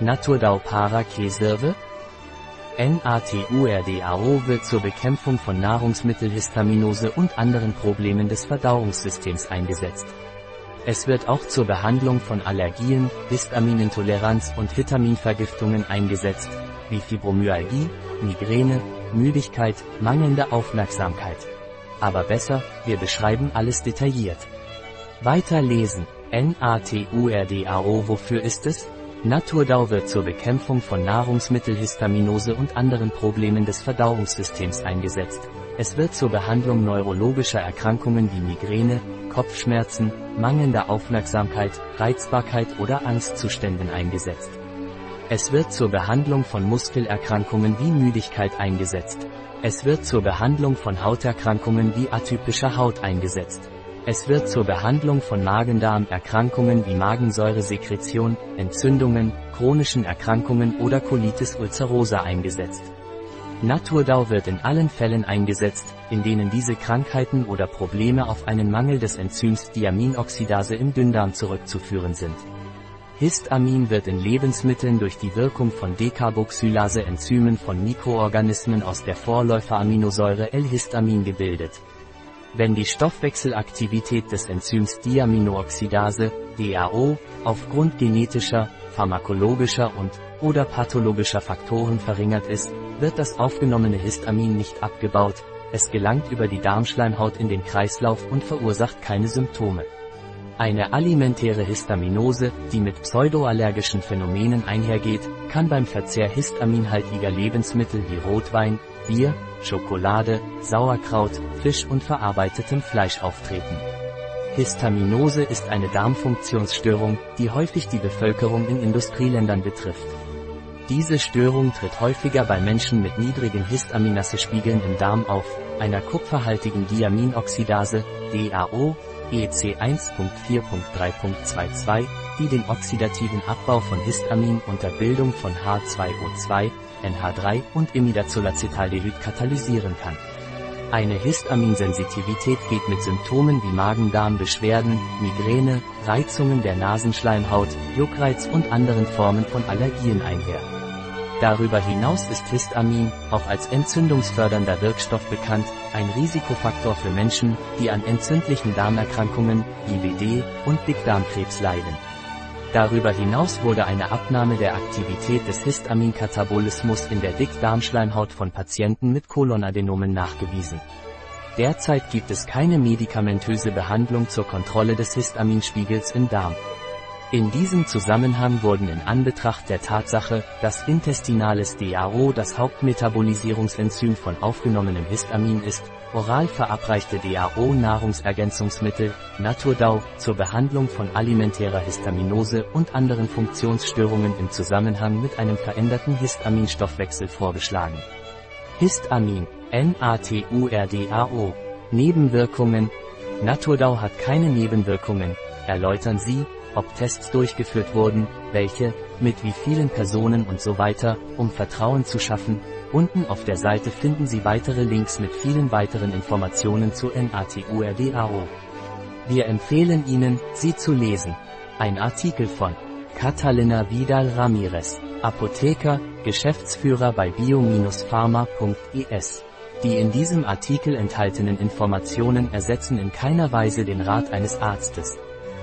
Naturdau para Käserve? NATURDAO wird zur Bekämpfung von Nahrungsmittelhistaminose und anderen Problemen des Verdauungssystems eingesetzt. Es wird auch zur Behandlung von Allergien, Histaminintoleranz und Hitaminvergiftungen eingesetzt, wie Fibromyalgie, Migräne, Müdigkeit, mangelnde Aufmerksamkeit. Aber besser, wir beschreiben alles detailliert. Weiter lesen. NATURDAO Wofür ist es? Naturdau wird zur Bekämpfung von Nahrungsmittelhistaminose und anderen Problemen des Verdauungssystems eingesetzt. Es wird zur Behandlung neurologischer Erkrankungen wie Migräne, Kopfschmerzen, mangelnder Aufmerksamkeit, Reizbarkeit oder Angstzuständen eingesetzt. Es wird zur Behandlung von Muskelerkrankungen wie Müdigkeit eingesetzt. Es wird zur Behandlung von Hauterkrankungen wie atypischer Haut eingesetzt. Es wird zur Behandlung von Magen-Darm-Erkrankungen wie Magensäuresekretion, Entzündungen, chronischen Erkrankungen oder Colitis ulcerosa eingesetzt. Naturdau wird in allen Fällen eingesetzt, in denen diese Krankheiten oder Probleme auf einen Mangel des Enzyms Diaminoxidase im Dünndarm zurückzuführen sind. Histamin wird in Lebensmitteln durch die Wirkung von Decarboxylase-Enzymen von Mikroorganismen aus der Vorläuferaminosäure L-Histamin gebildet. Wenn die Stoffwechselaktivität des Enzyms Diaminooxidase, DAO, aufgrund genetischer, pharmakologischer und oder pathologischer Faktoren verringert ist, wird das aufgenommene Histamin nicht abgebaut, es gelangt über die Darmschleimhaut in den Kreislauf und verursacht keine Symptome. Eine alimentäre Histaminose, die mit pseudoallergischen Phänomenen einhergeht, kann beim Verzehr histaminhaltiger Lebensmittel wie Rotwein, Bier, Schokolade, Sauerkraut, Fisch und verarbeitetem Fleisch auftreten. Histaminose ist eine Darmfunktionsstörung, die häufig die Bevölkerung in Industrieländern betrifft. Diese Störung tritt häufiger bei Menschen mit niedrigen Histaminase-Spiegeln im Darm auf, einer kupferhaltigen Diaminoxidase, DAO, EC 1.4.3.22, die den oxidativen Abbau von Histamin unter Bildung von H2O2, NH3 und Imidazolacetaldehyd katalysieren kann. Eine Histaminsensitivität geht mit Symptomen wie Magen-Darm-Beschwerden, Migräne, Reizungen der Nasenschleimhaut, Juckreiz und anderen Formen von Allergien einher. Darüber hinaus ist Histamin, auch als entzündungsfördernder Wirkstoff bekannt, ein Risikofaktor für Menschen, die an entzündlichen Darmerkrankungen, IBD und Dickdarmkrebs leiden. Darüber hinaus wurde eine Abnahme der Aktivität des Histaminkatabolismus in der Dickdarmschleimhaut von Patienten mit Kolonadenomen nachgewiesen. Derzeit gibt es keine medikamentöse Behandlung zur Kontrolle des Histaminspiegels im Darm. In diesem Zusammenhang wurden in Anbetracht der Tatsache, dass intestinales DAO das Hauptmetabolisierungsenzym von aufgenommenem Histamin ist, oral verabreichte DAO-Nahrungsergänzungsmittel, Naturdau, zur Behandlung von alimentärer Histaminose und anderen Funktionsstörungen im Zusammenhang mit einem veränderten Histaminstoffwechsel vorgeschlagen. Histamin, NATURDAO. Nebenwirkungen Naturdau hat keine Nebenwirkungen, erläutern Sie, ob Tests durchgeführt wurden, welche, mit wie vielen Personen und so weiter, um Vertrauen zu schaffen. Unten auf der Seite finden Sie weitere Links mit vielen weiteren Informationen zu NATURDAO. Wir empfehlen Ihnen, sie zu lesen. Ein Artikel von Catalina Vidal Ramirez, Apotheker, Geschäftsführer bei bio-pharma.es. Die in diesem Artikel enthaltenen Informationen ersetzen in keiner Weise den Rat eines Arztes.